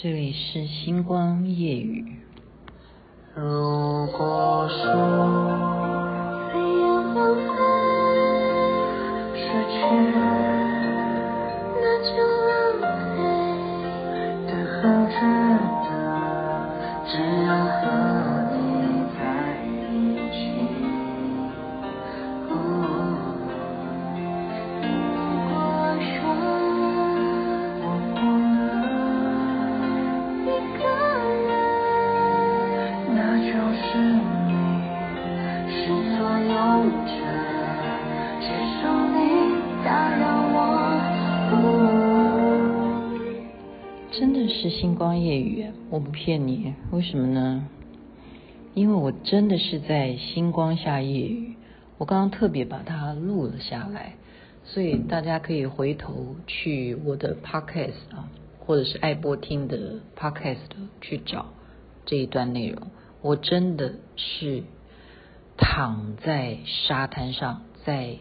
这里是星光夜雨。如果说飞扬黄昏失去，那就浪费的痕迹。真的是星光夜语，我不骗你，为什么呢？因为我真的是在星光下夜语，我刚刚特别把它录了下来，所以大家可以回头去我的 podcast 啊，或者是爱播听的 podcast 去找这一段内容。我真的是躺在沙滩上，在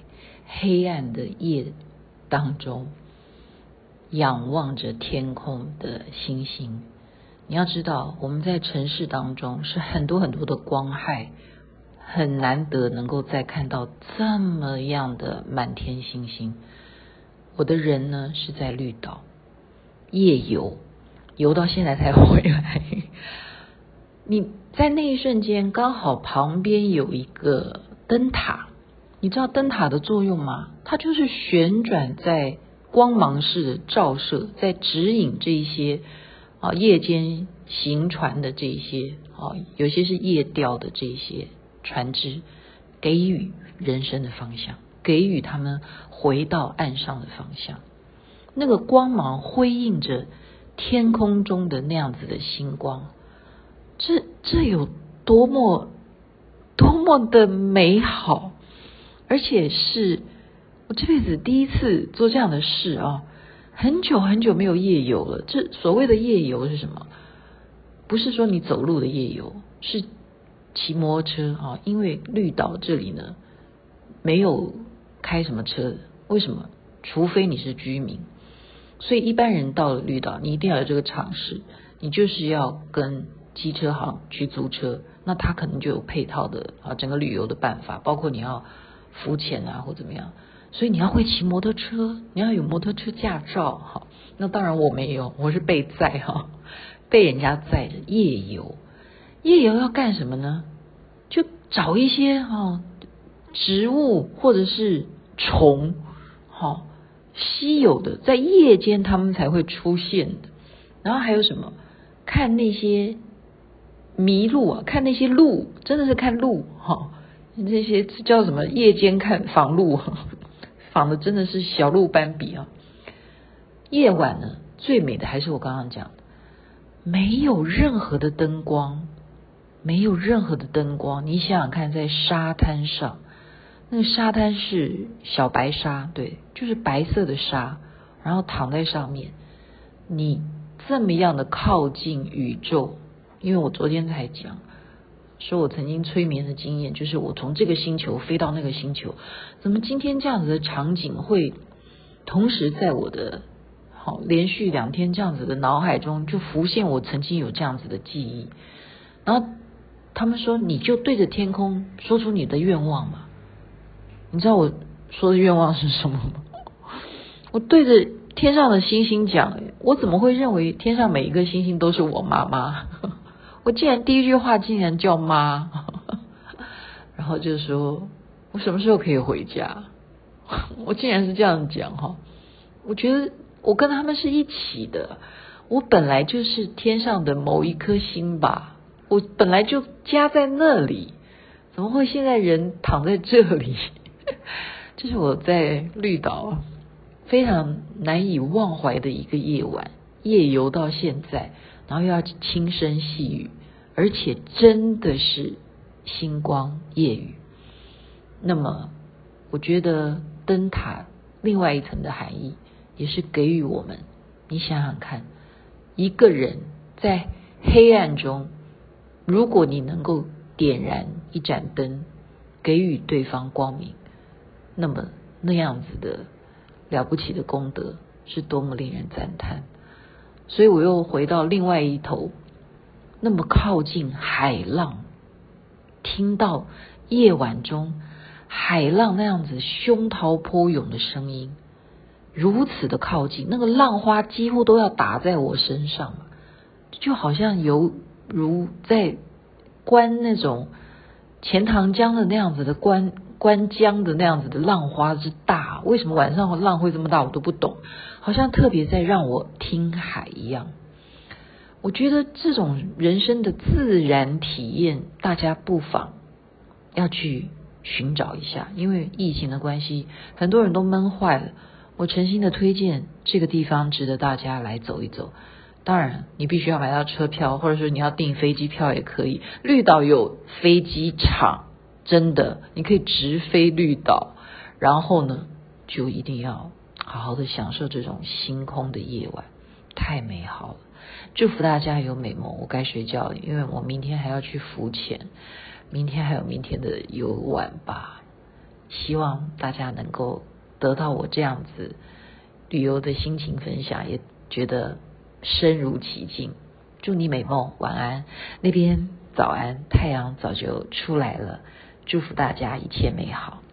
黑暗的夜当中。仰望着天空的星星，你要知道，我们在城市当中是很多很多的光害，很难得能够再看到这么样的满天星星。我的人呢是在绿岛夜游，游到现在才回来。你在那一瞬间，刚好旁边有一个灯塔，你知道灯塔的作用吗？它就是旋转在。光芒式的照射，在指引这些啊夜间行船的这些啊，有些是夜钓的这些船只，给予人生的方向，给予他们回到岸上的方向。那个光芒辉映着天空中的那样子的星光，这这有多么多么的美好，而且是。我这辈子第一次做这样的事啊，很久很久没有夜游了。这所谓的夜游是什么？不是说你走路的夜游，是骑摩托车啊。因为绿岛这里呢，没有开什么车的。为什么？除非你是居民。所以一般人到了绿岛，你一定要有这个常识，你就是要跟机车行去租车，那他可能就有配套的啊，整个旅游的办法，包括你要浮潜啊，或怎么样。所以你要会骑摩托车，你要有摩托车驾照哈。那当然我没有，我是被载哈，被人家载着夜游。夜游要干什么呢？就找一些哈植物或者是虫，哈稀有的，在夜间他们才会出现的。然后还有什么？看那些麋鹿啊，看那些鹿，真的是看鹿哈。那些叫什么？夜间看房鹿。长得真的是小鹿斑比啊！夜晚呢，最美的还是我刚刚讲的，没有任何的灯光，没有任何的灯光。你想想看，在沙滩上，那个沙滩是小白沙，对，就是白色的沙，然后躺在上面，你这么样的靠近宇宙，因为我昨天才讲。说我曾经催眠的经验，就是我从这个星球飞到那个星球，怎么今天这样子的场景会同时在我的好连续两天这样子的脑海中就浮现我曾经有这样子的记忆，然后他们说，你就对着天空说出你的愿望嘛，你知道我说的愿望是什么吗？我对着天上的星星讲，我怎么会认为天上每一个星星都是我妈妈？我竟然第一句话竟然叫妈，然后就说我什么时候可以回家？我竟然是这样讲哈，我觉得我跟他们是一起的，我本来就是天上的某一颗星吧，我本来就家在那里，怎么会现在人躺在这里？这是我在绿岛非常难以忘怀的一个夜晚，夜游到现在。然后又要轻声细语，而且真的是星光夜雨。那么，我觉得灯塔另外一层的含义，也是给予我们。你想想看，一个人在黑暗中，如果你能够点燃一盏灯，给予对方光明，那么那样子的了不起的功德，是多么令人赞叹。所以我又回到另外一头，那么靠近海浪，听到夜晚中海浪那样子惊涛波涌的声音，如此的靠近，那个浪花几乎都要打在我身上，就好像犹如在观那种钱塘江的那样子的观观江的那样子的浪花之大。为什么晚上浪会这么大？我都不懂，好像特别在让我听海一样。我觉得这种人生的自然体验，大家不妨要去寻找一下。因为疫情的关系，很多人都闷坏了。我诚心的推荐这个地方，值得大家来走一走。当然，你必须要买到车票，或者说你要订飞机票也可以。绿岛有飞机场，真的，你可以直飞绿岛。然后呢，就一定要好好的享受这种星空的夜晚，太美好了。祝福大家有美梦。我该睡觉了，因为我明天还要去浮潜，明天还有明天的游玩吧。希望大家能够得到我这样子旅游的心情分享，也觉得身如其境。祝你美梦，晚安。那边早安，太阳早就出来了。祝福大家一切美好。